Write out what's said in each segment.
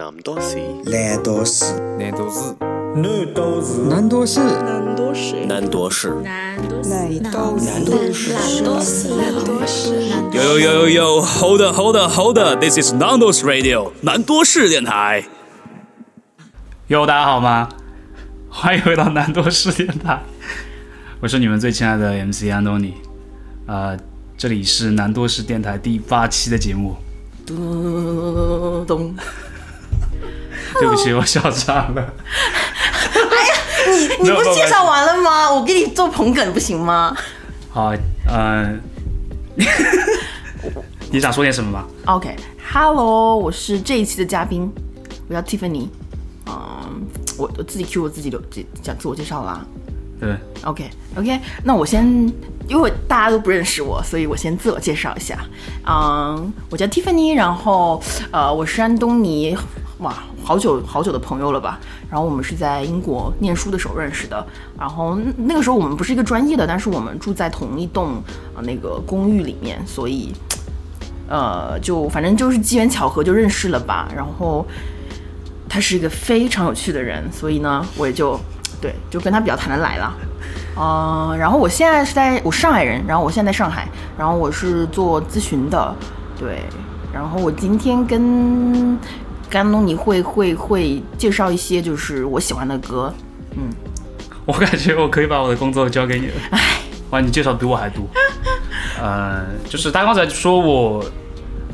南多士，南多士，南多士，南多士，南多士，南多士，南多士，南多士，南多士，南多士，南多士，南多士，Yo yo yo yo yo, hold up, hold up, hold up. This is Nando's Radio，南多士电台。哟，大家好吗？欢迎回到南多士电台，我是你们最亲爱的 MC 安东尼。呃，这里是南多士电台第八期的节目。咚咚。对不起，我笑岔了。哎呀你你不是介绍完了吗？我给你做捧哏不行吗好，呃，你想说点什么吗？？OK，Hello，、我是这一期的嘉宾，我叫 Tiffany。嗯，我我自己 Q 我自己的自讲自我介绍啦。对，OK OK，那我先，因为大家都不认识我，所以我先自我介绍一下。嗯，我叫 Tiffany，然后呃，我是安东尼，哇，好久好久的朋友了吧？然后我们是在英国念书的时候认识的，然后那个时候我们不是一个专业的，但是我们住在同一栋呃那个公寓里面，所以呃，就反正就是机缘巧合就认识了吧。然后他是一个非常有趣的人，所以呢，我也就对就跟他比较谈得来了。呃，然后我现在是在我上海人，然后我现在在上海，然后我是做咨询的，对，然后我今天跟甘东你会会会介绍一些就是我喜欢的歌，嗯我感觉我可以把我的工作交给你了。哇，你介绍比我还多。呃，就是他刚才说我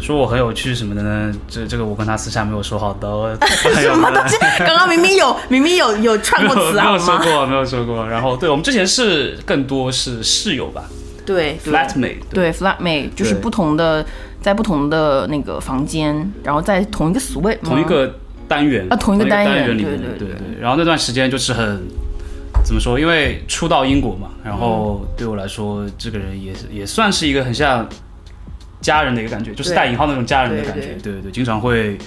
说我很有趣什么的呢，这这个我跟他私下没有说好的。什么东西？刚刚明明有 明明有有串过词好有没有说？过，没有说过。然后对我们之前是更多是室友吧对对，flatmate。对 flatmate 就是不同的在不同的那个房间，然后在同一个 suite 吗同一个单元啊同一个单元元里面，对对对对。然后那段时间就是很怎么说？因为初到英国嘛，然后嗯对我来说，这个人也是也算是一个很像家人的一个感觉，就是带引号那种家人的感觉。对对对，经常会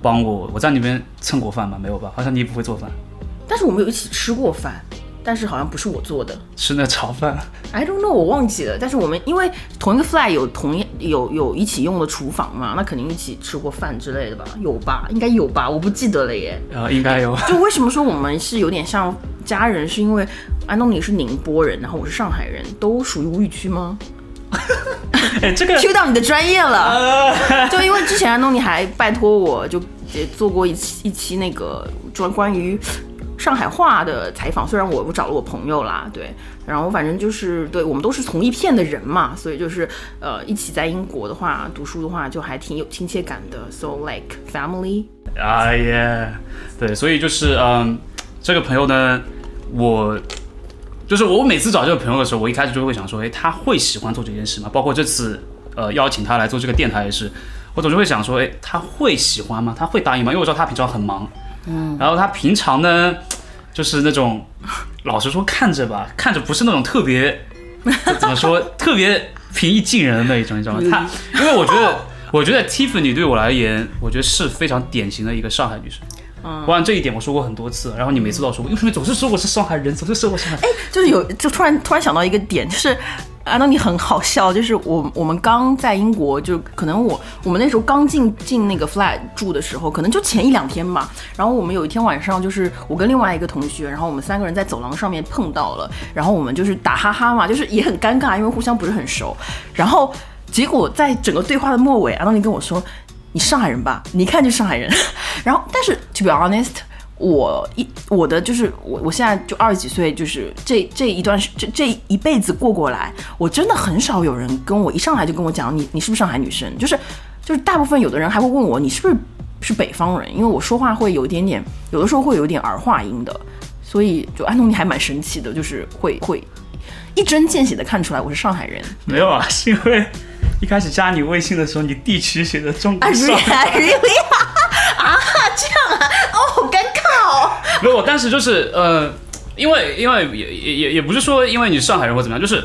帮我。我在那边蹭过饭吗？没有吧？好像你也不会做饭，但是我们有一起吃过饭，但是好像不是我做的。是那炒饭。I don't know，我忘记了。但是我们因为同一个 flat 有同一有有一起用的厨房嘛，那肯定一起吃过饭之类的吧？有吧？应该有吧？我不记得了耶。呃，应该有。就为什么说我们是有点像家人，是因为安东尼是宁波人，然后我是上海人，都属于无语区吗 哎，这个？Q 到你的专业了。就因为之前安东尼还拜托我，就也做过一期一期那个专关于上海话的采访，虽然我我找了我朋友啦，对，然后反正就是对我们都是同一片的人嘛，所以就是呃一起在英国的话读书的话，就还挺有亲切感的，so like family。哎呀，对，所以就是嗯，这个朋友呢，我就是我每次找这个朋友的时候，我一开始就会想说，哎，他会喜欢做这件事吗？包括这次呃邀请他来做这个电台也是，我总是会想说，哎，他会喜欢吗？他会答应吗？因为我知道他平常很忙，嗯，然后他平常呢，就是那种 老实说看着吧，看着不是那种特别 怎么说特别平易近人的那一种，你知道吗？他因为我觉得，我觉得 Tiffany 对我来言，我觉得是非常典型的一个上海女生。嗯，我按这一点我说过很多次，然后你每次都说，为什么总是说我是上海人，总是说我是上海哎？就是有，就突然突然想到一个点，就是安东尼很好笑，就是我我们刚在英国，就可能我我们那时候刚进进那个 flat 住的时候，可能就前一两天吧。然后我们有一天晚上，就是我跟另外一个同学，然后我们三个人在走廊上面碰到了，然后我们就是打哈哈嘛，就是也很尴尬，因为互相不是很熟。然后结果在整个对话的末尾，安东尼跟我说：“你上海人吧？你一看就上海人。”然后，但是 to be honest。我一我的就是我我现在就二十几岁，就是这这一段时这这一辈子过过来，我真的很少有人跟我一上来就跟我讲你你是不是上海女生，就是就是大部分有的人还会问我你是不是是北方人，因为我说话会有一点点，有的时候会有点儿化音的，所以就安东尼还蛮神奇的，就是会会一针见血的看出来我是上海人。没有啊，是因为一开始加你微信的时候，你地区写的中啊国上海。，really 啊，这样啊。没有，我当时就是呃，因为因为也也也也不是说因为你是上海人或怎么样，就是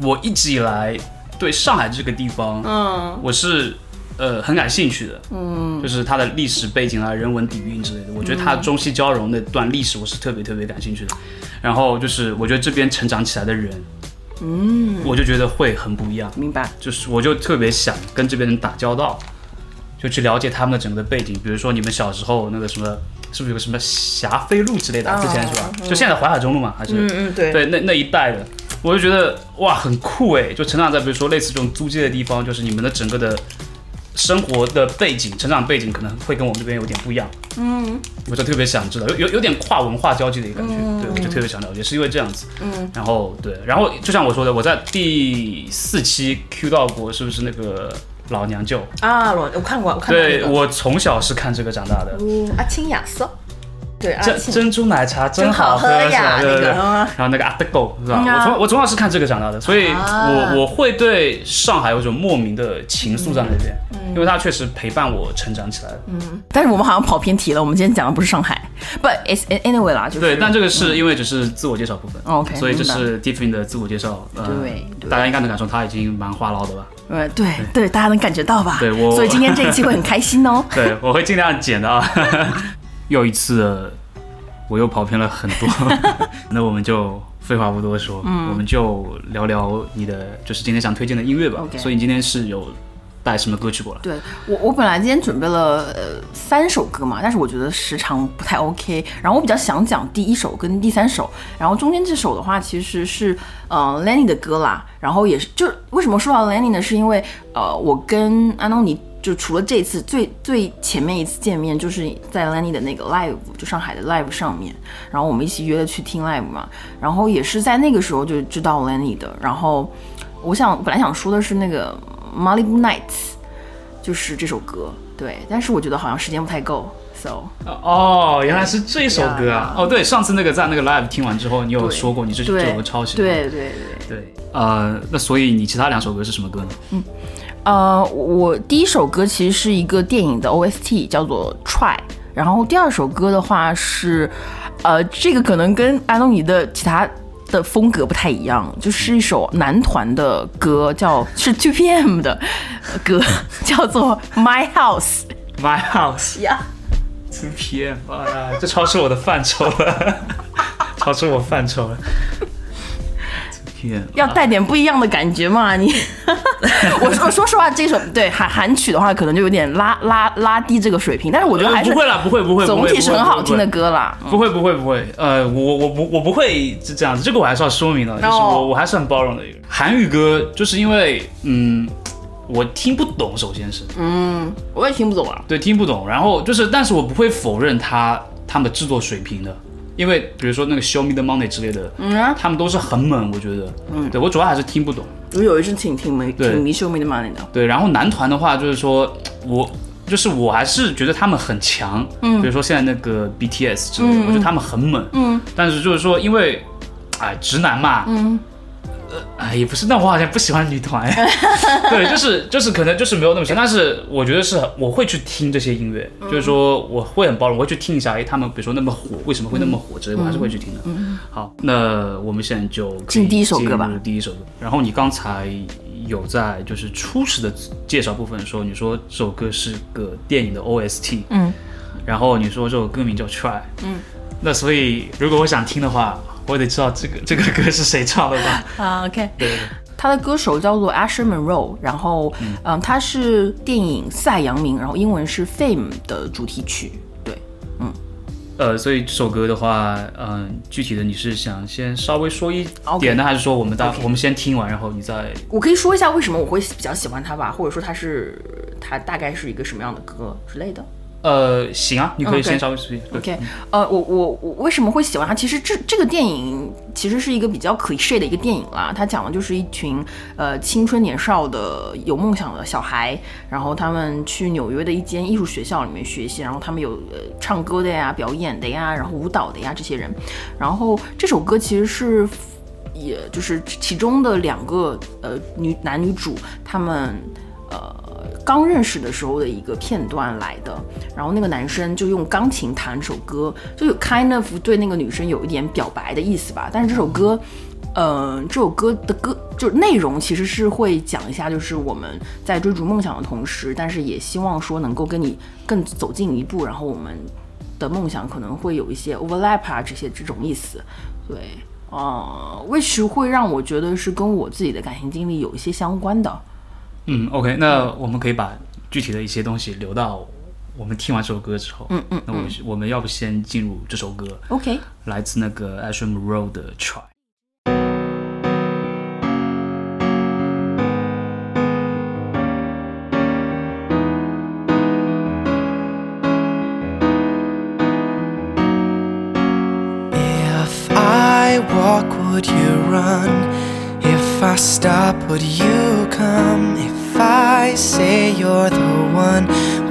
我一直以来对上海这个地方，嗯，我是呃很感兴趣的，嗯，就是它的历史背景啊、人文底蕴之类的，我觉得它中西交融那段历史我是特别特别感兴趣的。然后就是我觉得这边成长起来的人，嗯，我就觉得会很不一样，明白。就是我就特别想跟这边人打交道，就去了解他们的整个的背景，比如说你们小时候那个什么，是不是有个什么霞飞路之类的？啊之前是吧？就现在淮海中路嘛，还是？嗯嗯，对对，那那一带的，我就觉得哇，很酷哎！就成长在比如说类似这种租界的地方，就是你们的整个的生活的背景、成长背景可能会跟我们这边有点不一样。嗯，我就特别想知道，有有有点跨文化交际的一个感觉，对，我就特别想了解，是因为这样子。嗯，然后对，然后就像我说的，我在第四期 Q 到过，是不是那个老娘舅？啊，我我看过，我看过那个。对我从小是看这个长大的。嗯阿青亚瑟，对阿珍青。珍珠奶茶真真好喝呀对对对。那个嗯。然后那个阿德狗是吧？我从我从小是看这个长大的，所以啊。我我会对上海有一种莫名的情愫在那边，嗯因为它确实陪伴我成长起来。嗯。但是我们好像跑偏题了，我们今天讲的不是上海，but it's anyway 啦，就是。对，但这个是因为只是自我介绍部分嗯 OK，所以这是 Tiffany 的自我介绍。对。大家应该能感受他已经蛮话唠的吧？呃对对，大家能感觉到吧？对我所以今天这一期会很开心哦。对，我会尽量剪的啊。又一次，我又跑偏了很多，那我们就废话不多说，我们就聊聊你的，就是今天想推荐的音乐吧。所以你今天是有带什么歌曲过来？对我，我本来今天准备了呃三首歌嘛，但是我觉得时长不太 OK。然后我比较想讲第一首跟第三首，然后中间这首的话其实是呃 Lenny 的歌啦。然后也是，就为什么说到 Lenny 呢？是因为呃我跟安东尼就除了这次最最前面一次见面，就是在 Lenny 的那个 live，就上海的 live 上面，然后我们一起约了去听 live 嘛。然后也是在那个时候就知道 Lenny 的。然后我想本来想说的是那个 Malibu Nights。就是这首歌，对，但是我觉得好像时间不太够，so 哦，原来是这首歌啊！哦，对，上次那个在那个 live 听完之后，你有说过你这这首歌超喜欢。对对对，对，呃，那所以你其他两首歌是什么歌呢？嗯呃，我第一首歌其实是一个电影的 OST，叫做《Try》，然后第二首歌的话是，呃，这个可能跟安东尼的其他。的风格不太一样，就是一首男团的歌，叫是 Two PM 的歌，叫做 My House。My House 呀、Two PM，哎呀，这超出我的范畴了，超出我范畴了。PM 要带点不一样的感觉嘛？你，我说说实话，这首对韩韩曲的话，可能就有点拉拉拉低这个水平，但是我觉得还是呃不会啦，不会不会，总体是很好听的歌。歌啦。不会不会不会，呃，我我不我不会是这样子，这个我还是要说明的，就是哦我我还是很包容的一个人。韩语歌就是因为嗯，我听不懂，首先是嗯，我也听不懂啊。对听不懂，然后就是，但是我不会否认他他们的制作水平的，因为比如说那个 Show Me the Money 之类的，嗯啊，他们都是很猛，我觉得，嗯，对我主要还是听不懂。我有一阵挺挺没对。挺迷 Show Me the Money 的。对，然后男团的话，就是说我就是我还是觉得他们很强，嗯，比如说现在那个 BTS 之类的，我觉得他们很猛，嗯，但是就是说，因为哎直男嘛，嗯。呃，哎，也不是，那我好像不喜欢女团，对，就是就是可能就是没有那么喜欢，但是我觉得是我会去听这些音乐，就是说我会很包容，我会去听一下，哎，他们比如说那么火，为什么会那么火之类，我还是会去听的。好，那我们现在就进第一首歌吧第一首歌。然后你刚才有在就是初始的介绍部分说，你说这首歌是个电影的 OST，嗯，然后你说这首歌名叫 Try，嗯，那所以如果我想听的话，我得知道这个 这个歌是谁唱的吧？啊，OK。对。他的歌手叫做 Asher Monroe，然后嗯他是电影《赛扬名》，然后英文是 Fame 的主题曲。对，嗯呃，所以这首歌的话，嗯、具体的你是想先稍微说一点呢还是说我们大我们先听完，然后你再我可以说一下为什么我会比较喜欢他吧，或者说他是他大概是一个什么样的歌之类的。呃行啊，你可以先稍微说一下。对 OK，呃，我我我为什么会喜欢它？其实这这个电影其实是一个比较 cliche 的一个电影啦。它讲的就是一群呃青春年少的有梦想的小孩，然后他们去纽约的一间艺术学校里面学习，然后他们有呃唱歌的呀、表演的呀、然后舞蹈的呀这些人。然后这首歌其实是。也就是其中的两个呃女男女主，他们呃刚认识的时候的一个片段来的。然后那个男生就用钢琴弹首歌，就有 kind of 对那个女生有一点表白的意思吧。但是这首歌，嗯、这首歌的歌就是内容其实是会讲一下，就是我们在追逐梦想的同时，但是也希望说能够跟你更走近一步，然后我们的梦想可能会有一些 overlap 啊，这些这种意思。对，呃，which 会让我觉得是跟我自己的感情经历有一些相关的。嗯，OK，那我们可以把具体的一些东西留到我们听完这首歌之后。嗯嗯那我我们要不先进入这首歌，OK，来自那个 Asher Monroe 的 Try。Stop, would you come? If I say you're the one,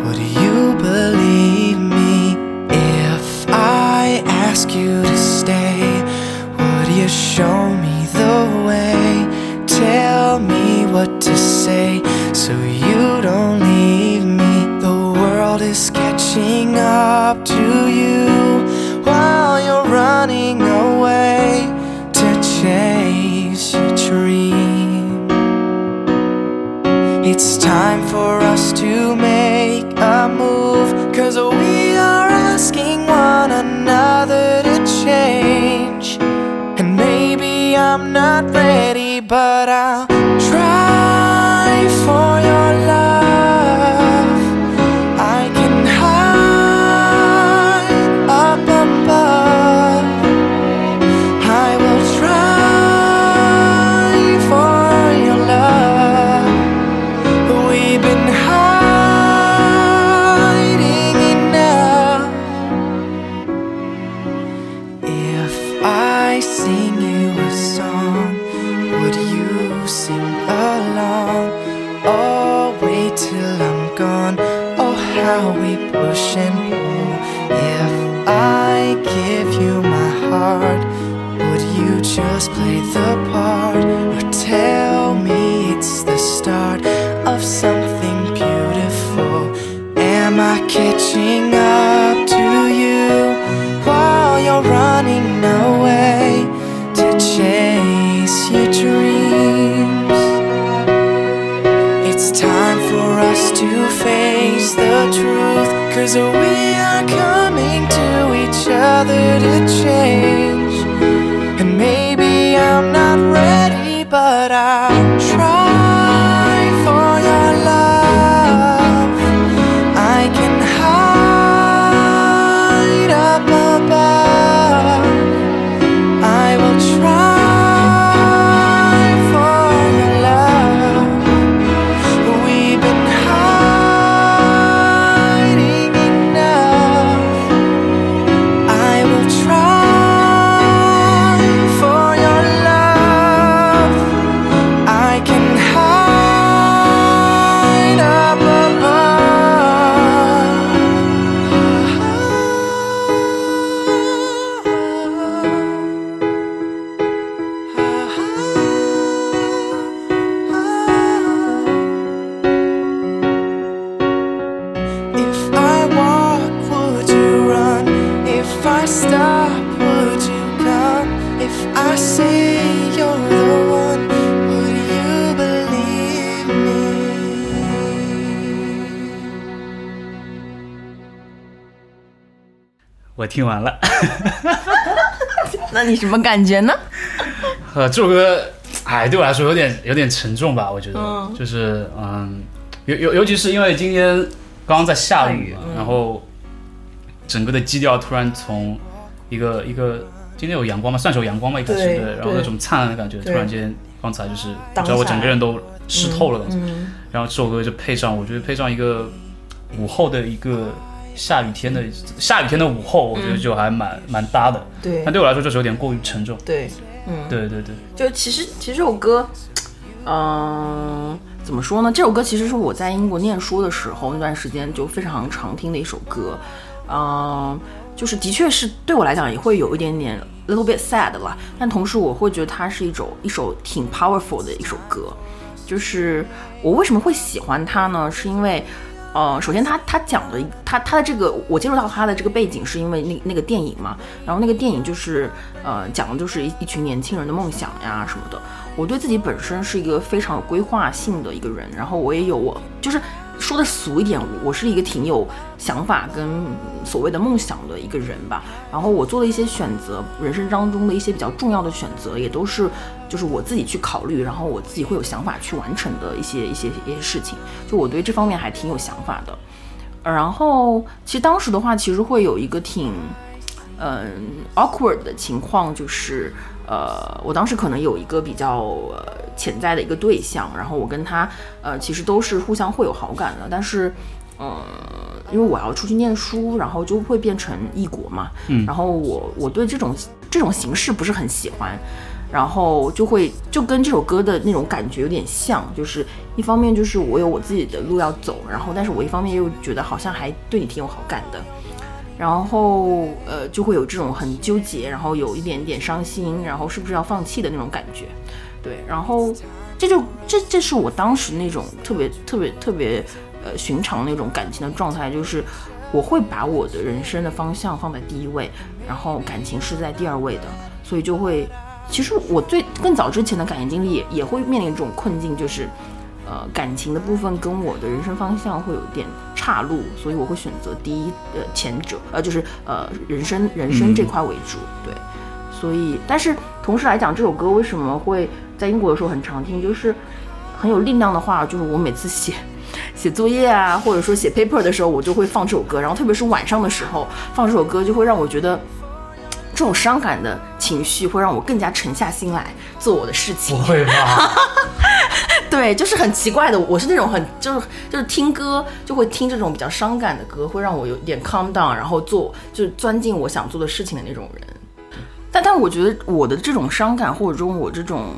would you believe me? If I ask you to stay, would you show me the way? Tell me what to say so you don't leave me. The world is catching up to but I'll 听完了，那你什么感觉呢？呃，这首歌，哎，对我来说有点有点沉重吧，我觉得，就是嗯，尤尤尤其是因为今天刚刚在下雨嘛，然后整个的基调突然从一个一个今天有阳光吗？算是有阳光吧？一开始对对，然后那种灿烂的感觉，突然间刚才就是，挡你知道我整个人都湿透了，然后这首歌就配上，我觉得配上一个午后的一个下雨天的下雨天的午后，我觉得就还蛮蛮搭的。对但对我来说就是有点过于沉重。对，嗯，对对对，就其实其实这首歌，嗯、怎么说呢？这首歌其实是我在英国念书的时候那段时间就非常常听的一首歌，嗯、就是的确是对我来讲也会有一点点 little bit sad 了，但同时我会觉得它是一种一首挺 powerful 的一首歌。就是我为什么会喜欢它呢？是因为，呃，首先他他讲的他他的这个我接触到他的这个背景是因为那那个电影嘛，然后那个电影就是呃讲的就是一一群年轻人的梦想呀什么的。我对自己本身是一个非常有规划性的一个人，然后我也有我就是。说的俗一点，我是一个挺有想法跟所谓的梦想的一个人吧。然后我做的一些选择，人生当中的一些比较重要的选择，也都是就是我自己去考虑，然后我自己会有想法去完成的一些一些一些事情。就我对这方面还挺有想法的。然后其实当时的话，其实会有一个挺嗯 awkward 的情况，就是呃，我当时可能有一个比较呃潜在的一个对象，然后我跟他呃其实都是互相会有好感的，但是呃因为我要出去念书，然后就会变成异国嘛，嗯，然后我我对这种这种形式不是很喜欢。然后就会就跟这首歌的那种感觉有点像，就是一方面就是我有我自己的路要走，然后但是我一方面又觉得好像还对你挺有好感的，然后呃就会有这种很纠结，然后有一点点伤心，然后是不是要放弃的那种感觉，对，然后这就这这是我当时那种特别特别特别呃寻常那种感情的状态，就是我会把我的人生的方向放在第一位，然后感情是在第二位的，所以就会。其实我最更早之前的感情经历也也会面临这种困境，就是，呃，感情的部分跟我的人生方向会有点岔路，所以我会选择第一呃前者，呃就是呃人生人生这块为主，对，所以但是同时来讲，这首歌为什么会在英国的时候很常听，就是很有力量的话，就是我每次写 写作业啊，或者说写 paper 的时候，我就会放这首歌，然后特别是晚上的时候放这首歌，就会让我觉得。这种伤感的情绪会让我更加沉下心来做我的事情。不会吧？对，就是很奇怪的。我是那种很就是就是听歌就会听这种比较伤感的歌，会让我有点 calm down，然后做就是钻进我想做的事情的那种人。但但我觉得我的这种伤感或者说我这种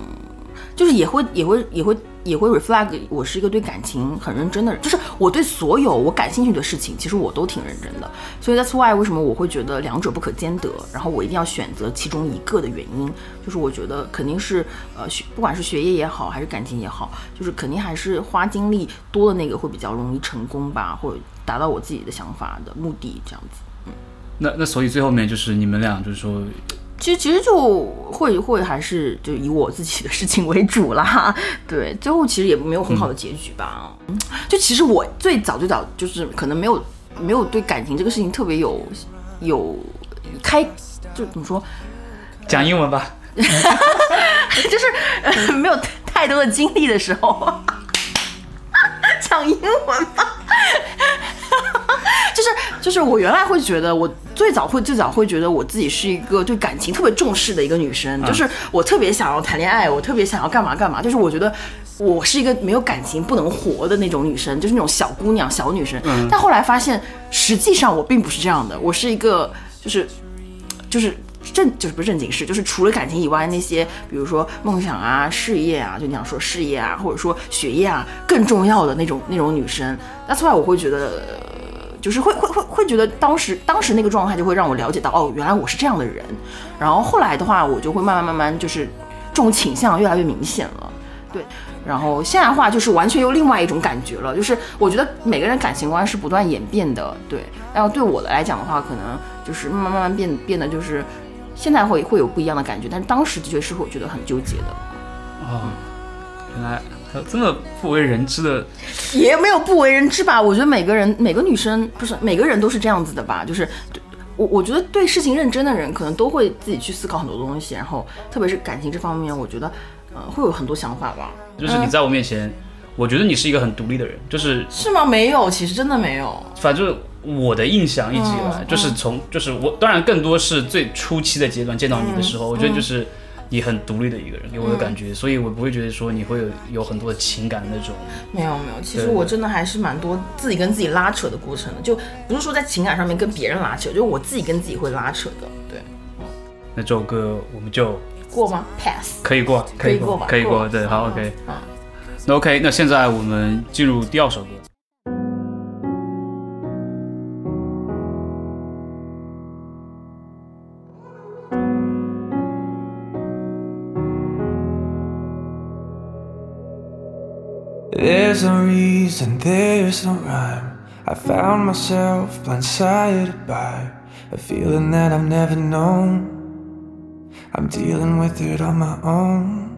就是也会也会也会。也会 reflect 我是一个对感情很认真的人，就是我对所有我感兴趣的事情，其实我都挺认真的。所以 that's why 为什么我会觉得两者不可兼得，然后我一定要选择其中一个的原因，就是我觉得肯定是呃学不管是学业也好，还是感情也好，就是肯定还是花精力多的那个会比较容易成功吧，或者达到我自己的想法的目的这样子。嗯，那那所以最后面就是你们俩就是说。其实其实就会会还是就以我自己的事情为主啦，对，最后其实也没有很好的结局吧。就其实我最早最早就是可能没有没有对感情这个事情特别有有开就怎么说 讲英文吧，就是没有太多的经历的时候讲英文吧。就是就是我原来会觉得，我最早会最早会觉得我自己是一个对感情特别重视的一个女生，就是我特别想要谈恋爱，我特别想要干嘛干嘛，就是我觉得我是一个没有感情不能活的那种女生，就是那种小姑娘小女生。但后来发现，实际上我并不是这样的，我是一个就是就是正就是不是正经事，就是除了感情以外那些，比如说梦想啊、事业啊，就你想说事业啊，或者说学业啊更重要的那种那种女生。That's why 我会觉得。就是会会会会觉得当时当时那个状态就会让我了解到哦，原来我是这样的人。然后后来的话，我就会慢慢慢慢就是这种倾向越来越明显了。对，然后现在话就是完全又另外一种感觉了。就是我觉得每个人感情观是不断演变的。对，然后对我的来讲的话，可能就是慢慢慢慢变变得就是现在会会有不一样的感觉，但是当时的确是会觉得很纠结的。哦，原来。这么不为人知的，也没有不为人知吧？我觉得每个人每个女生不是每个人都是这样子的吧？就是我我觉得对事情认真的人，可能都会自己去思考很多东西，然后特别是感情这方面，我觉得呃会有很多想法吧。就是你在我面前，我觉得你是一个很独立的人，就是是吗？没有，其实真的没有。反正我的印象一直以来，就是从就是我当然更多是最初期的阶段见到你的时候，我觉得就是。你很独立的一个人，给我的感觉，所以我不会觉得说你会有有很多的情感那种。没有没有，其实我真的还是蛮多自己跟自己拉扯的过程的，就不是说在情感上面跟别人拉扯，就是我自己跟自己会拉扯的。对，那这首歌我们就过吗？Pass，可以过，可以过吧？可以过，对，好，OK。那 OK，那现在我们进入第二首歌。There's no reason, there's no rhyme. I found myself blindsided by a feeling that I've never known. I'm dealing with it on my own.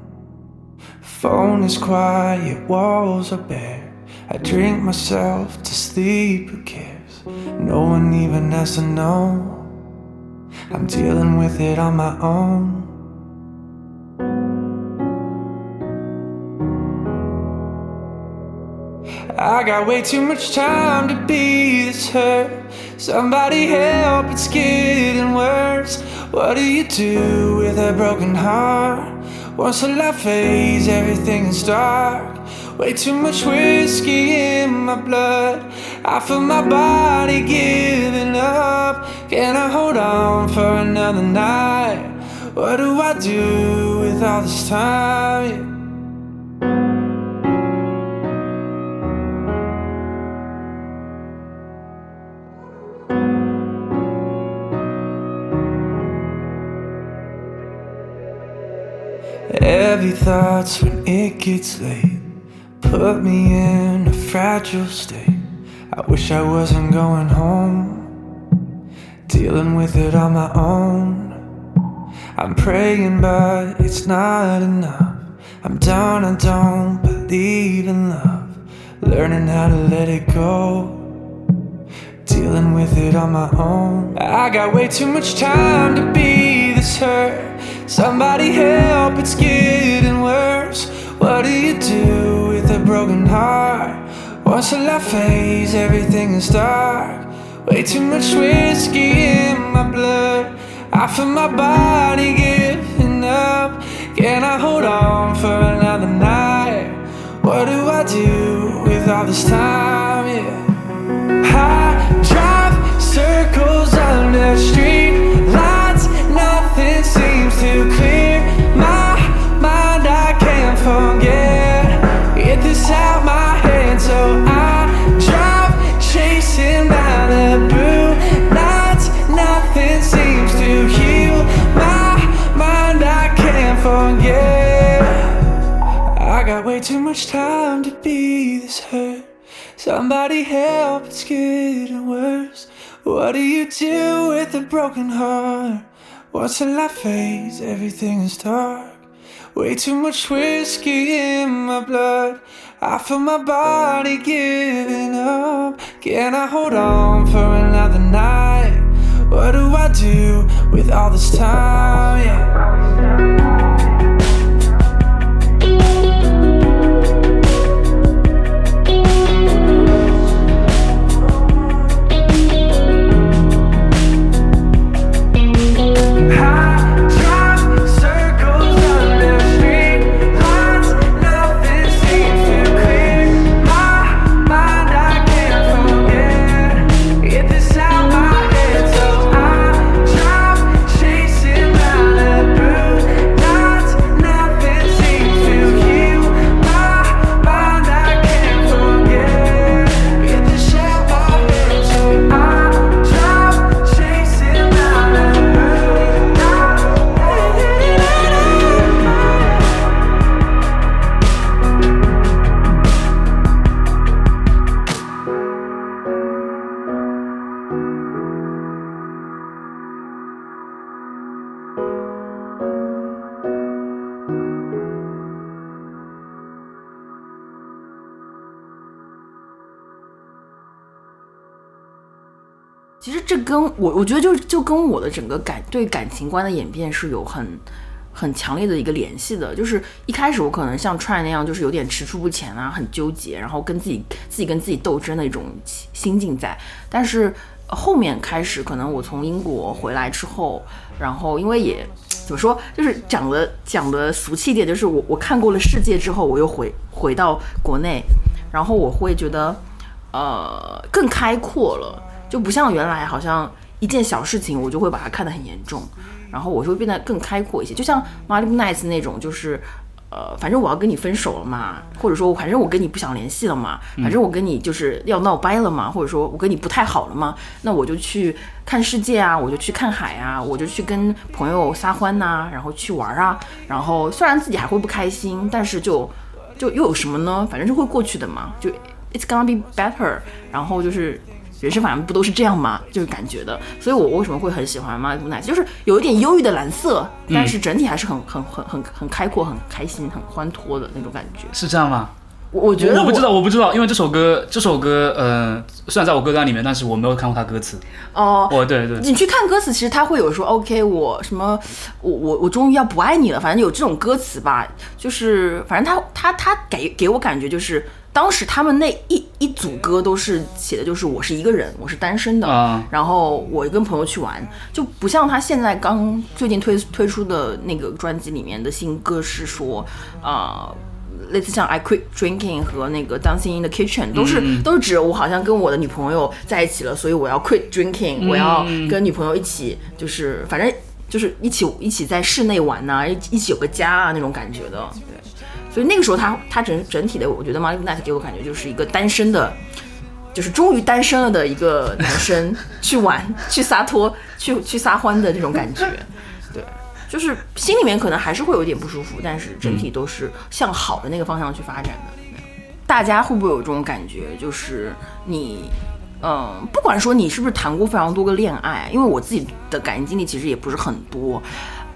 Phone is quiet, walls are bare. I drink myself to sleep, who cares? No one even has to know. I'm dealing with it on my own. I got way too much time to be this hurt. Somebody help, it's getting worse. What do you do with a broken heart? Once the light fades, everything is dark. Way too much whiskey in my blood. I feel my body giving up. Can I hold on for another night? What do I do with all this time? Heavy thoughts when it gets late put me in a fragile state. I wish I wasn't going home, dealing with it on my own. I'm praying, but it's not enough. I'm down, I don't believe in love. Learning how to let it go, dealing with it on my own. I got way too much time to be this hurt. Somebody help, it's getting worse. What do you do with a broken heart? Once the light fades, everything is dark. Way too much whiskey in my blood. I feel my body giving up. Can I hold on for another night? What do I do with all this time? Somebody help, it's getting worse. What do you do with a broken heart? Once the light fades, everything is dark. Way too much whiskey in my blood. I feel my body giving up. Can I hold on for another night? What do I do with all this time? Yeah. 这跟我，我觉得就就跟我的整个感对感情观的演变是有很很强烈的一个联系的。就是一开始我可能像 Try 那样，就是有点踟蹰不前啊，很纠结，然后跟自己自己跟自己斗争的一种心境在。但是后面开始，可能我从英国回来之后，然后因为也怎么说，就是讲的讲的俗气一点，就是我我看过了世界之后，我又回回到国内，然后我会觉得呃更开阔了。就不像原来好像一件小事情我就会把它看得很严重，然后我就会变得更开阔一些。就像 Malibu Nights 那种，就是呃，反正我要跟你分手了嘛，或者说反正我跟你不想联系了嘛，反正我跟你就是要闹掰了嘛，或者说我跟你不太好了嘛，那我就去看世界啊，我就去看海啊，我就去跟朋友撒欢呐、然后去玩啊，然后虽然自己还会不开心，但是就就又有什么呢？反正是会过去的嘛，就 It's gonna be better，然后就是。人生反正不都是这样吗？就是感觉的，所以我我为什么会很喜欢 Malibu Nights，就是有一点忧郁的蓝色，但是整体还是很很很很很开阔、很开心、很欢脱的那种感觉。是这样吗？我我觉得我不知道，我不知道，因为这首歌，这首歌，呃，虽然在我歌单里面，但是我没有看过它歌词。哦。哦，对对，你去看歌词，其实他会有说 OK，我什么，我我我终于要不爱你了，反正有这种歌词吧，就是反正他他他给给我感觉就是，当时他们那一一组歌都是写的就是我是一个人，我是单身的，啊。然后我跟朋友去玩，就不像他现在刚最近推推出的那个专辑里面的新歌是说，啊、类似像 I Quit Drinking 和那个 Dancing in the Kitchen 都是、都是指我好像跟我的女朋友在一起了，所以我要 quit drinking，、我要跟女朋友一起就是反正就是一起一起在室内玩呐、一一起有个家啊那种感觉的，对。所以那个时候他他整整体的，我觉得 Knight 给我感觉就是一个单身的，就是终于单身了的一个男生去玩、去撒脱、去去撒欢的这种感觉，对。就是心里面可能还是会有点不舒服，但是整体都是向好的那个方向去发展的。大家会不会有这种感觉？就是你，嗯，不管说你是不是谈过非常多个恋爱，因为我自己的感情经历其实也不是很多，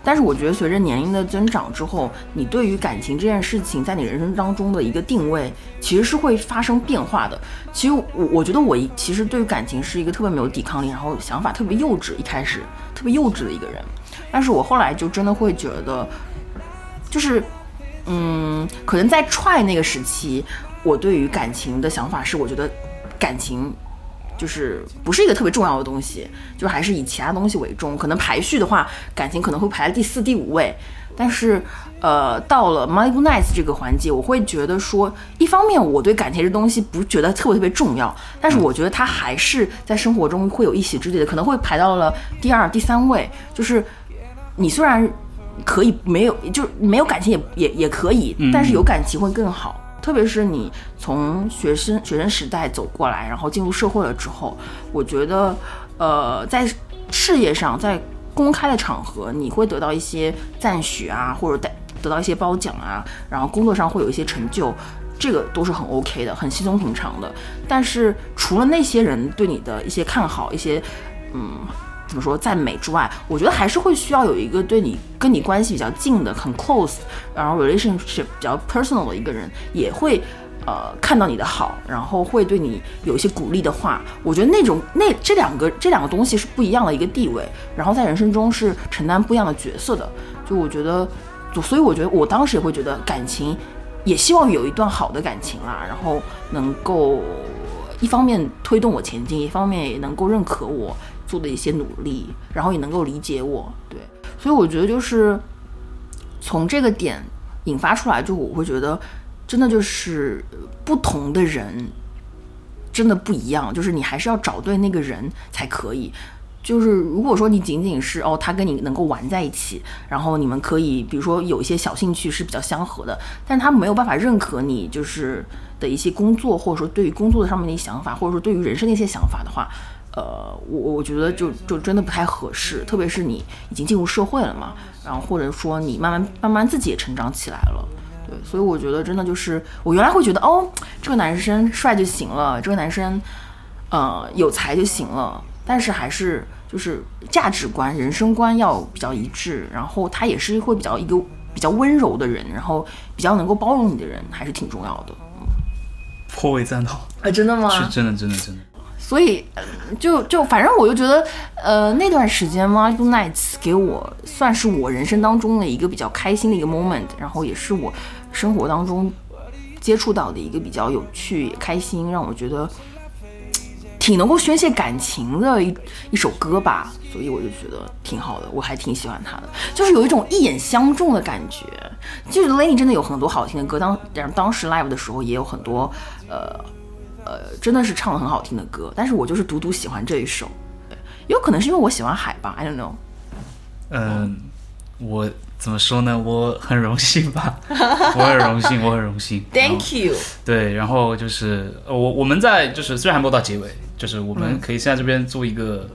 但是我觉得随着年龄的增长之后，你对于感情这件事情在你人生当中的一个定位，其实是会发生变化的。其实我我觉得我一其实对于感情是一个特别没有抵抗力，然后想法特别幼稚，一开始特别幼稚的一个人。但是我后来就真的会觉得，就是，嗯，可能在 try 那个时期，我对于感情的想法是，我觉得感情就是不是一个特别重要的东西，就还是以其他东西为重。可能排序的话，感情可能会排在第四、第五位。但是，呃，到了 m o n y Nice 这个环节，我会觉得说，一方面我对感情这东西不觉得特别特别重要，但是我觉得它还是在生活中会有一席之地的，可能会排到了第二、第三位。就是你虽然可以没有，就没有感情也也也可以，但是有感情会更好。特别是你从学生学生时代走过来，然后进入社会了之后，我觉得，呃，在事业上，在公开的场合，你会得到一些赞许啊，或者得得到一些褒奖啊，然后工作上会有一些成就，这个都是很 OK 的，很稀松平常的。但是除了那些人对你的一些看好，一些嗯。怎么说赞美之外，我觉得还是会需要有一个对你跟你关系比较近的、很 close，然后 relationship 比较 personal 的一个人，也会呃看到你的好，然后会对你有一些鼓励的话。我觉得那种那这两个这两个东西是不一样的一个地位，然后在人生中是承担不一样的角色的。就我觉得，所以我觉得我当时也会觉得感情也希望有一段好的感情啦，然后能够一方面推动我前进，一方面也能够认可我做的一些努力，然后也能够理解我。对，所以我觉得就是从这个点引发出来，就我会觉得真的就是不同的人真的不一样，就是你还是要找对那个人才可以。就是如果说你仅仅是哦，他跟你能够玩在一起，然后你们可以比如说有一些小兴趣是比较相合的，但是他没有办法认可你就是的一些工作，或者说对于工作上面的一些想法，或者说对于人生的一些想法的话，呃，我我觉得就就真的不太合适，特别是你已经进入社会了嘛，然后或者说你慢慢慢慢自己也成长起来了。对，所以我觉得真的就是，我原来会觉得哦，这个男生帅就行了，这个男生，呃，有才就行了。但是还是就是价值观、人生观要比较一致，然后他也是会比较一个比较温柔的人，然后比较能够包容你的人，还是挺重要的。颇为赞同，啊，真的吗？是真的，真的，真的。所以，就就反正我就觉得，呃，那段时间 m a r g Nights 给我算是我人生当中的一个比较开心的一个 moment，然后也是我生活当中接触到的一个比较有趣、开心，让我觉得挺能够宣泄感情的一一首歌吧。所以我就觉得挺好的，我还挺喜欢他的，就是有一种一眼相中的感觉。就是 Lenny 真的有很多好听的歌，当当时 live 的时候也有很多，呃。呃，真的是唱的很好听的歌，但是我就是独独喜欢这一首，也有可能是因为我喜欢海吧，I don't know。嗯，我怎么说呢？我很荣幸吧，我很荣幸，我很荣幸。Thank you。对，然后就是呃我我们在就是虽然还没有到结尾，就是我嗯们可以现在这边做一个、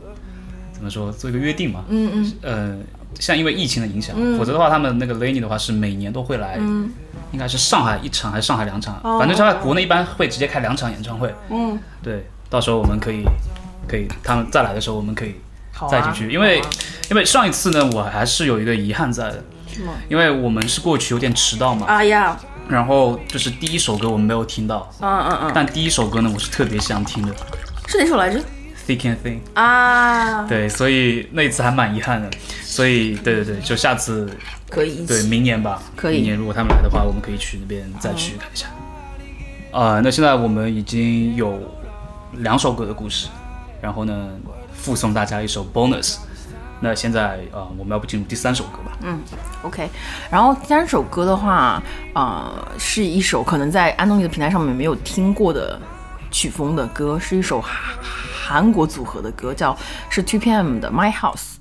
怎么说，做一个约定嘛。嗯嗯呃，像因为疫情的影响，否则的话，他们那个 Lenny 的话是每年都会来，嗯应该是上海一场还是上海两场，哦反正他在国内一般会直接开两场演唱会。嗯，对，到时候我们可以可以他们再来的时候，我们可以再继续，因为、啊因为上一次呢，我还是有一个遗憾在的？因为我们是过去有点迟到嘛，哎呀，然后就是第一首歌我们没有听到，嗯嗯嗯，但第一首歌呢我是特别想听的是哪首来着？，Thick and Thin。啊，对，所以那一次还蛮遗憾的。所以对对对，就下次可以一对。明年吧，可以明年如果他们来的话，我们可以去那边再去看一下。啊、那现在我们已经有两首歌的故事，然后呢，附送大家一首 bonus。那现在啊、呃我们要不进入第三首歌吧？嗯 OK，然后第三首歌的话，呃，是一首可能在安东尼的平台上面没有听过的曲风的歌，是一首韩韩国组合的歌，叫是 Two PM 的 My House。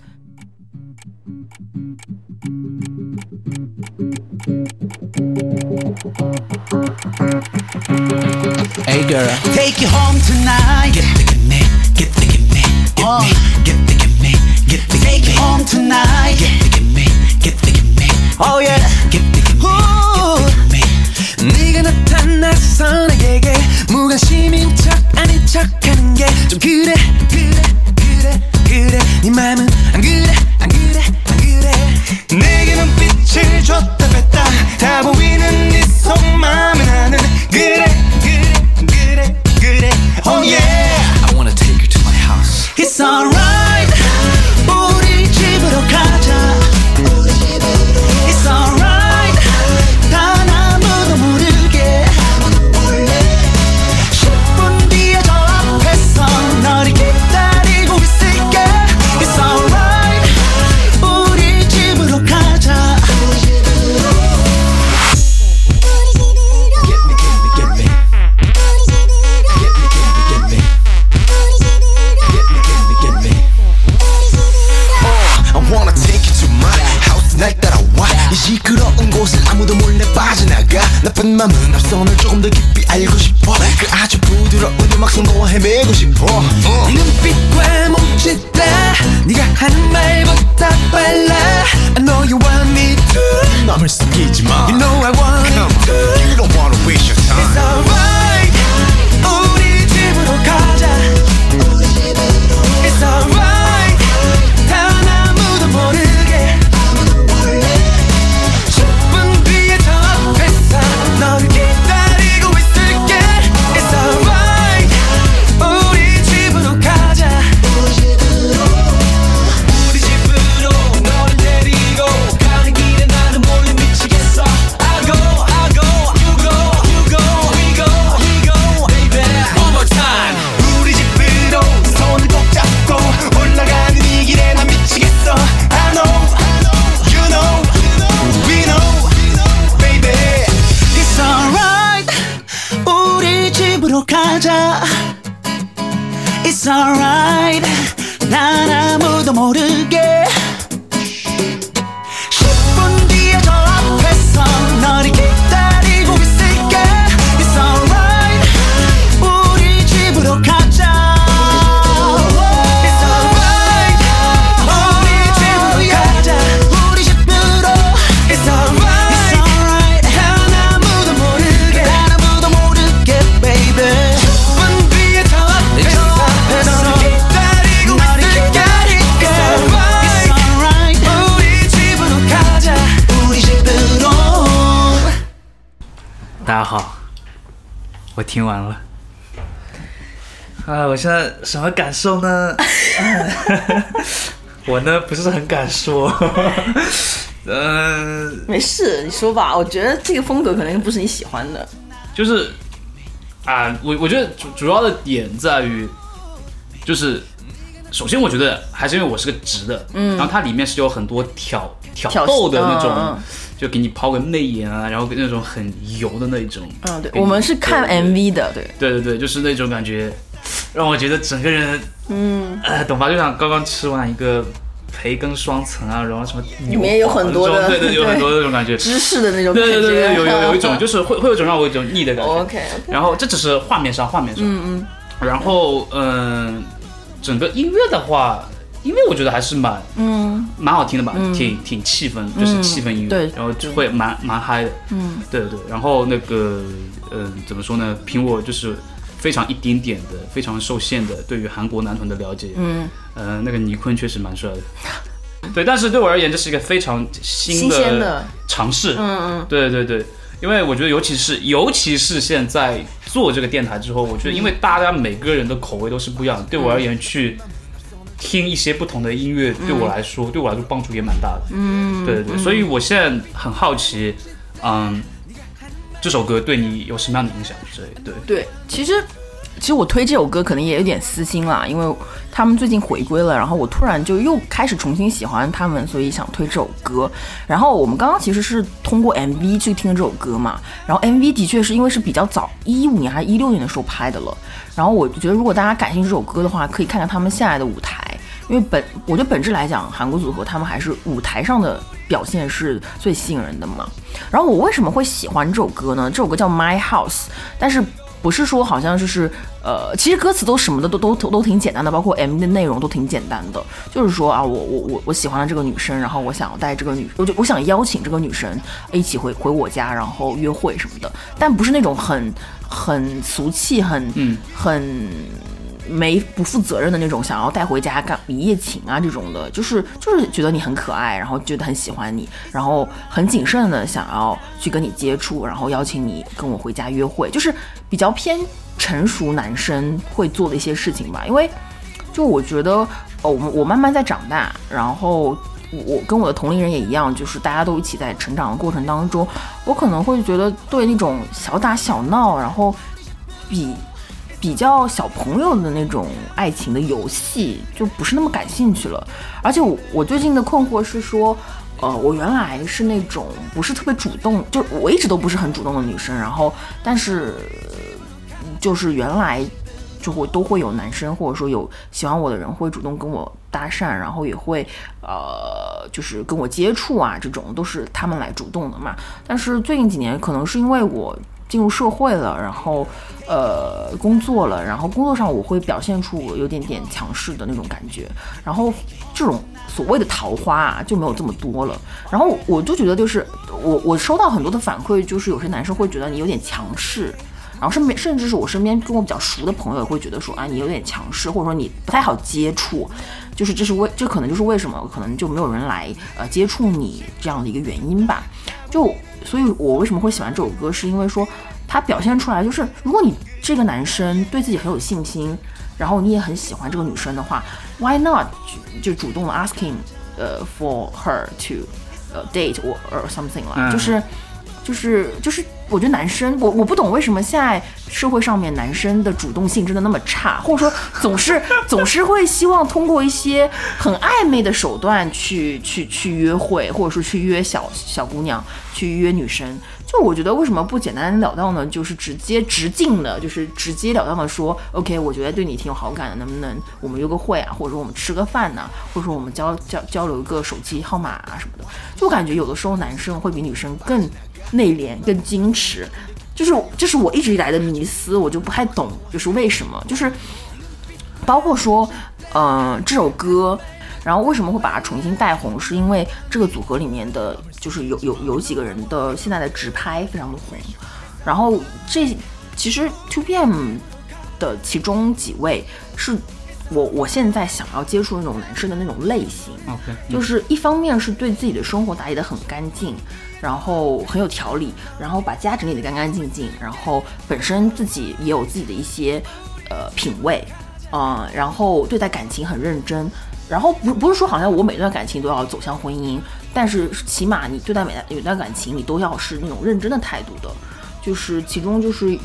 Hey girl, take you home tonight. Get the get me, get the get me, get me, get the get me, get the take you home tonight. Get the get me, get the get me. Oh yeah, get the get me, get the get me. 네가 나타나서 내게 무관심인 척 아닌 척하는 게 좀 그래 그래 그래 그래. 네 맘은 안 그래 안 그래 안 그래. 내게 눈빛을 줬다 뺐다. 다 보이는 네 속마 맘은 널 조금 더 깊이 알고 싶어? 그 아주 부드러운 음악성 너와 헤매고 싶어. 어. 네 눈빛과 몸짓 다 네가 하는 말보다 빨라. I know you want me to 맘을 숨기지 마. You know I 听完了。啊，我现在什么感受呢？我呢不是很敢说。嗯 没事，你说吧。我觉得这个风格可能不是你喜欢的。就是啊，我我觉得主主要的点在于，就是首先我觉得还是因为我是个直的，嗯，然后它里面是有很多挑挑挑逗的那种，就给你抛个媚眼啊，然后那种很油的那种，嗯，对，我们是看 MV 的，对。对对对，就是那种感觉，让我觉得整个人，嗯，呃，懂吧？就像刚刚吃完一个培根双层啊，然后什么里面有很多的对对，有很多 那种感觉，芝士的那种感觉，对对对对，有有有一种就是会会有一种让我有一种腻的感觉。OK OK，然后这只是画面上，画面上，嗯嗯。然后嗯、整个音乐的话，音乐我觉得还是蛮嗯。蛮好听的吧，挺挺气氛，就是气氛音乐，对。然后就会蛮蛮嗨的，嗯，对对对。然后那个嗯、怎么说呢？凭我就是非常一丁点的、非常受限的对于韩国男团的了解，嗯，呃，那个尼坤确实蛮帅的。对，但是对我而言，这是一个非常新的。尝试。嗯嗯，对对对，因为我觉得，尤其是尤其是现在做这个电台之后，我觉得，因为大家每个人的口味都是不一样的，对我而言，去听一些不同的音乐，对我来说，对我来说帮助也蛮大的。嗯，对对对，所以我现在很好奇，嗯，这首歌对你有什么样的影响之类的？对，对，其实其实我推这首歌可能也有点私心啦，因为他们最近回归了，然后我突然就又开始重新喜欢他们，所以想推这首歌。然后我们刚刚其实是通过 MV 去听这首歌嘛，然后 MV 的确是因为是比较早，一五年还是一六年的时候拍的了。然后我觉得如果大家感兴趣这首歌的话，可以看看他们现在的舞台，因为本我觉得本质来讲，韩国组合他们还是舞台上的表现是最吸引人的嘛。然后我为什么会喜欢这首歌呢？这首歌叫 My House，但是不是说好像就是呃，其实歌词都什么的都都都都挺简单的，包括 MV 的内容都挺简单的，就是说啊，我我我我喜欢了这个女生，然后我想要带这个女，我就我想邀请这个女生一起回回我家，然后约会什么的，但不是那种很很俗气、很嗯很没不负责任的那种，想要带回家干一夜情啊这种的，就是就是觉得你很可爱，然后觉得很喜欢你，然后很谨慎的想要去跟你接触，然后邀请你跟我回家约会，就是比较偏成熟男生会做的一些事情吧。因为就我觉得，哦，我我慢慢在长大，然后我跟我的同龄人也一样，就是大家都一起在成长的过程当中，我可能会觉得对那种小打小闹，然后比比较小朋友的那种爱情的游戏就不是那么感兴趣了。而且我我最近的困惑是说，呃，我原来是那种不是特别主动，就我一直都不是很主动的女生，然后但是就是原来就会都会有男生或者说有喜欢我的人会主动跟我搭讪，然后也会呃就是跟我接触啊，这种都是他们来主动的嘛。但是最近几年可能是因为我进入社会了，然后呃工作了，然后工作上我会表现出我有点点强势的那种感觉，然后这种所谓的桃花啊就没有这么多了。然后我就觉得就是我我收到很多的反馈，就是有些男生会觉得你有点强势。然后身边甚至是我身边跟我比较熟的朋友也会觉得说啊，你有点强势，或者说你不太好接触，就是这是为这可能就是为什么可能就没有人来呃接触你这样的一个原因吧。就所以，我为什么会喜欢这首歌，是因为说它表现出来就是，如果你这个男生对自己很有信心，然后你也很喜欢这个女生的话，Why not 就就主动 asking 呃 for her to 呃 date or or something 啦，嗯就是。就是就是，我觉得男生，我我不懂为什么现在社会上面男生的主动性真的那么差，或者说总是 总是会希望通过一些很暧昧的手段去去去约会，或者说去约小小姑娘，去约女生。就我觉得为什么不简单了当呢？就是直接直径的，就是直截了当的说，OK，我觉得对你挺有好感的，能不能我们约个会啊，或者说我们吃个饭呐、或者说我们交交交流一个手机号码啊什么的。就感觉有的时候男生会比女生更内敛、更矜持，就是这是我一直以来的迷思，我就不太懂，就是为什么，就是包括说，嗯、这首歌。然后为什么会把它重新带红？是因为这个组合里面的，就是有有有几个人的现在的直拍非常的红，然后这其实 Two PM 的其中几位是我我现在想要接触那种男生的那种类型，OK，就是一方面是对自己的生活打理得很干净，然后很有条理，然后把家整理得干干净净，然后本身自己也有自己的一些呃品味，嗯、然后对待感情很认真，然后不不是说好像我每段感情都要走向婚姻，但是起码你对待每段每段感情你都要是那种认真的态度的，就是其中就是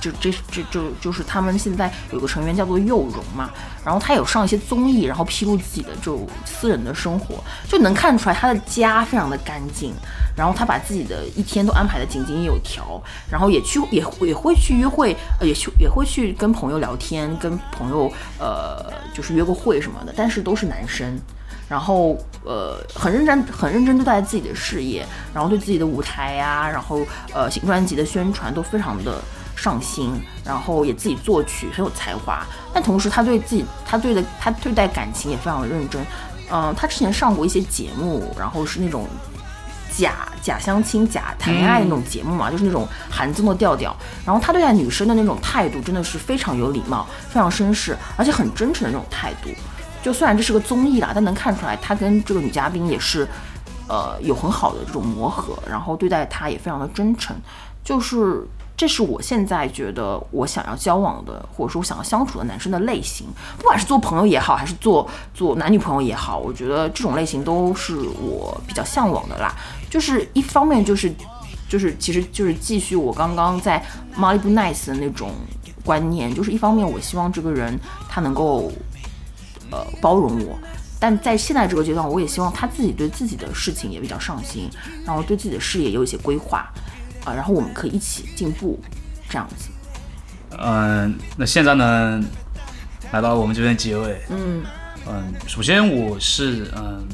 就，这这就就是他们现在有个成员叫做佑荣嘛，然后他有上一些综艺，然后披露自己的这种私人的生活，就能看出来他的家非常的干净，然后他把自己的一天都安排的井井有条，然后也去也也会去约会，呃也去也会去跟朋友聊天，跟朋友呃就是约个会什么的，但是都是男生。然后呃很认真很认真对待自己的事业，然后对自己的舞台呀、然后呃新专辑的宣传都非常的上心，然后也自己作曲很有才华，但同时他对自己他对的他对待感情也非常的认真，嗯、他之前上过一些节目，然后是那种假假相亲、假谈恋爱的那种节目嘛，就是那种韩综的调调。然后他对待女生的那种态度真的是非常有礼貌、非常绅士，而且很真诚的那种态度。就虽然这是个综艺啦，但能看出来他跟这个女嘉宾也是呃有很好的这种磨合，然后对待他也非常的真诚，就是这是我现在觉得我想要交往的，或者说我想要相处的男生的类型，不管是做朋友也好，还是做做男女朋友也好，我觉得这种类型都是我比较向往的啦。就是一方面就是就是其实就是继续我刚刚在 Malibu Nice 的那种观念，就是一方面我希望这个人他能够呃包容我，但在现在这个阶段，我也希望他自己对自己的事情也比较上心，然后对自己的事业有一些规划啊、然后我们可以一起进步，这样子。嗯，那现在呢，来到我们这边结尾。嗯嗯，首先我是嗯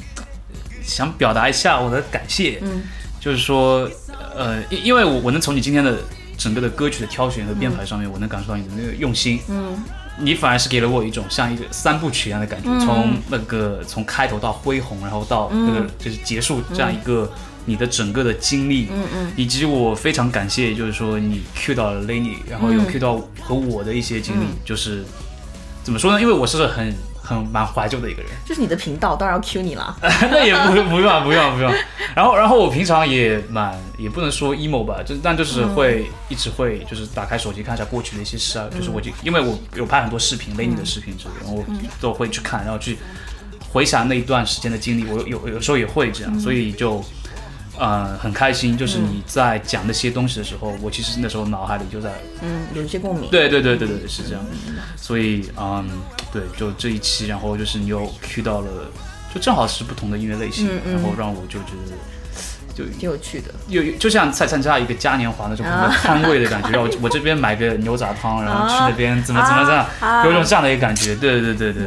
想表达一下我的感谢，嗯，就是说呃，因因为我我能从你今天的整个的歌曲的挑选和编排上面，我能感受到你的那个用心，嗯。你反而是给了我一种像一个三部曲一样的感觉，从那个从开头到恢宏，然后到那个就是结束这样一个你的整个的经历，嗯嗯，以及我非常感谢，就是说你 cue 到了 Lenny，然后又 cue 到和我的一些经历，就是怎么说呢？因为我是很很蛮怀旧的一个人，就是你的频道，当然要 Q 你了。那也不不用不用不用。然后然后我平常也蛮也不能说 emo 吧，就但就是会、一直会就是打开手机看一下过去的一些事啊，就是我就因为我有拍很多视频，Lenny 的视频之类的，然后我都会去看，然后去回想那一段时间的经历，我有有有时候也会这样，所以就。呃，很开心，就是你在讲那些东西的时候，我其实那时候脑海里就在嗯，有一些共鸣。对对对对对，是这样。所以嗯，对，就这一期，然后就是你又 Q 到了，就正好是不同的音乐类型，然后让我就觉得就挺有趣的。有就像在参加一个嘉年华那种摊位的感觉，然后 我这边买个牛杂汤，然后去那边怎么怎么这样，有一种这样的一个感觉。对对对对，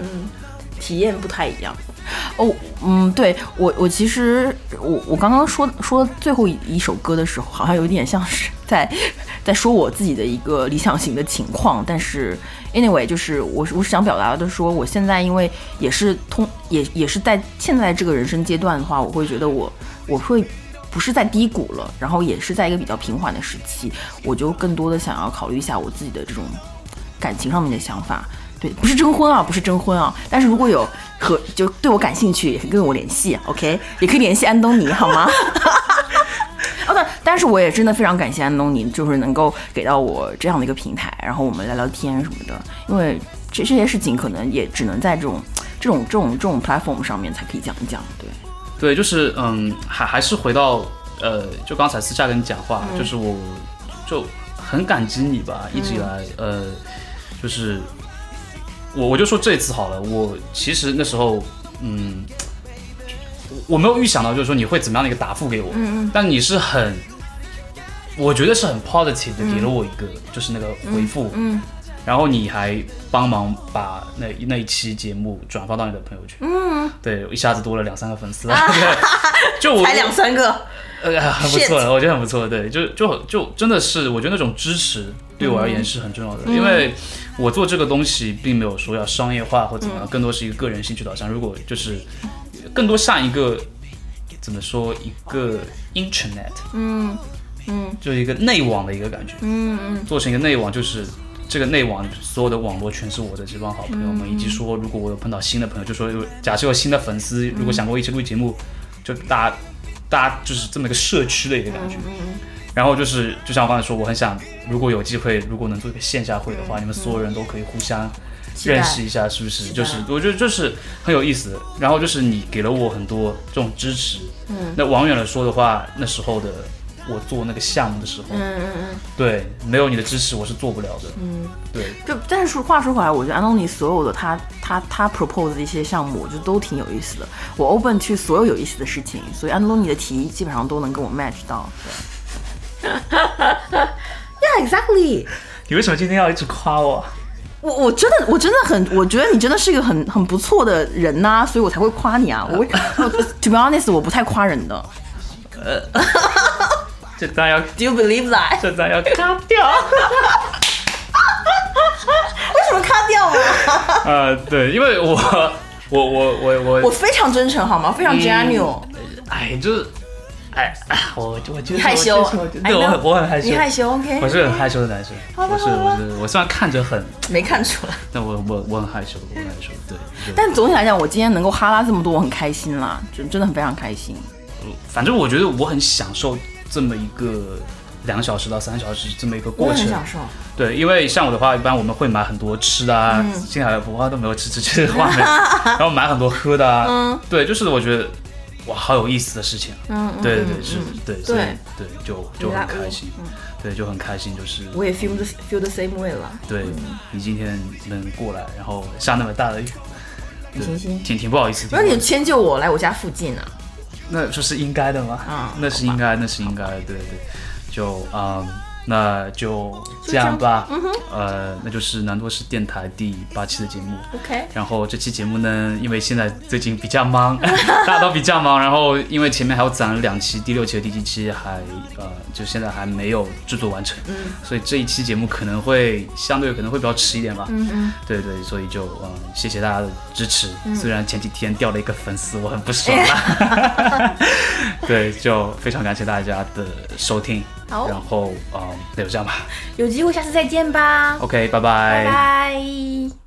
体验不太一样。哦，嗯，对我，我其实我我刚刚说说最后一首歌的时候，好像有点像是在在说我自己的一个理想型的情况，但是 anyway，就是我我是想表达的说，我现在因为也是通也也是在现在这个人生阶段的话，我会觉得我我会不是在低谷了，然后也是在一个比较平缓的时期，我就更多的想要考虑一下我自己的这种感情上面的想法。对，不是征婚啊，不是征婚啊。但是如果有和就对我感兴趣，也可以跟我联系，OK，也可以联系安东尼，好吗？哦，对，但是我也真的非常感谢安东尼，就是能够给到我这样的一个平台，然后我们聊聊天什么的。因为这这些事情可能也只能在这种这种这种这种 platform 上面才可以讲一讲。对，对，就是嗯，还还是回到呃，就刚才私下跟你讲话，就是我就很感激你吧，一直以来，呃，就是。我我就说这次好了，我其实那时候，嗯，我没有预想到，就是说你会怎么样的一个答复给我，嗯嗯，但你是很，我觉得是很 positive 的，给了我一个就是那个回复，嗯，然后你还帮忙把那那一期节目转发到你的朋友圈，嗯，对，一下子多了两三个粉丝，就我才两三个，呃，很不错了，我觉得很不错，对，就就就真的是，我觉得那种支持对我而言是很重要的，因为。我做这个东西并没有说要商业化或怎么样，更多是一个个人兴趣导向。如果就是更多像一个怎么说一个 internet，嗯嗯，就是一个内网的一个感觉，嗯嗯，做成一个内网，就是这个内网所有的网络全是我的这帮好朋友们，以及说如果我有碰到新的朋友，就说假设有新的粉丝，如果想跟我一起录节目，就大家大家就是这么一个社区的一个感觉。然后就是，就像我刚才说，我很想，如果有机会，如果能做一个线下会的话，你们所有人都可以互相认识一下，是不是？就是我觉得就是很有意思。然后就是你给了我很多这种支持。嗯。那往远了说的话，那时候的我做那个项目的时候，嗯嗯嗯，对，没有你的支持，我是做不了的。嗯，对。就但是话说回来，我觉得安东尼所有的他他他 propose 的一些项目，我觉得都挺有意思的。我 open 去所有有意思的事情，所以安东尼的提议基本上都能跟我 match 到。对。Yeah, exactly. 你为什么今天要一直夸我？我我真的我真的很，我觉得你真的是一个很很不错的人呐，所以我才会夸你啊。我 To be honest，我不太夸人的。呃，这段要 Do you believe that？这段要 卡掉。为什么卡掉啊？呃，对，因为我 我我我我我非常真诚好吗？非常 genuine。哎，就是。哎，我我觉得害羞，对我很我很害羞，你害羞，OK，我是很害羞的男生，我是我是我虽然看着很没看出来，但我我我很害羞，我很害羞，对。但总体来讲，我今天能够哈拉这么多，我很开心啦，就真的很非常开心。反正我觉得我很享受这么一个两小时到三小时这么一个过程。对，因为像我的话，一般我们会买很多吃的啊，嗯。进来我都没有吃吃吃的话没，然后买很多喝的啊，嗯。对，就是我觉得哇，好有意思的事情啊。嗯，嗯对对对，嗯。是嗯，对，所以对对，就就很开心，对，就很开心，就是我也 feel the feel the same way 了。对你今天能过来，然后下那么大的雨，对行。行挺挺不好意思，不好意思迁就我来我家附近啊，那就是应该的吗？嗯那是应该，那是应该，对对，就嗯，那就这样吧，嗯呃，那就是南多士电台第八期的节目。OK，然后这期节目呢，因为现在最近比较忙，大家都比较忙，然后因为前面还有攒了两期，第六期和第七期还呃，就现在还没有制作完成，嗯。所以这一期节目可能会相对可能会比较迟一点吧，嗯嗯，对对，所以就嗯，谢谢大家的支持。虽然前几天掉了一个粉丝，我很不爽啦。对，就非常感谢大家的收听。好然后嗯，那就这样吧。有机会下次再见吧，OK，拜拜拜。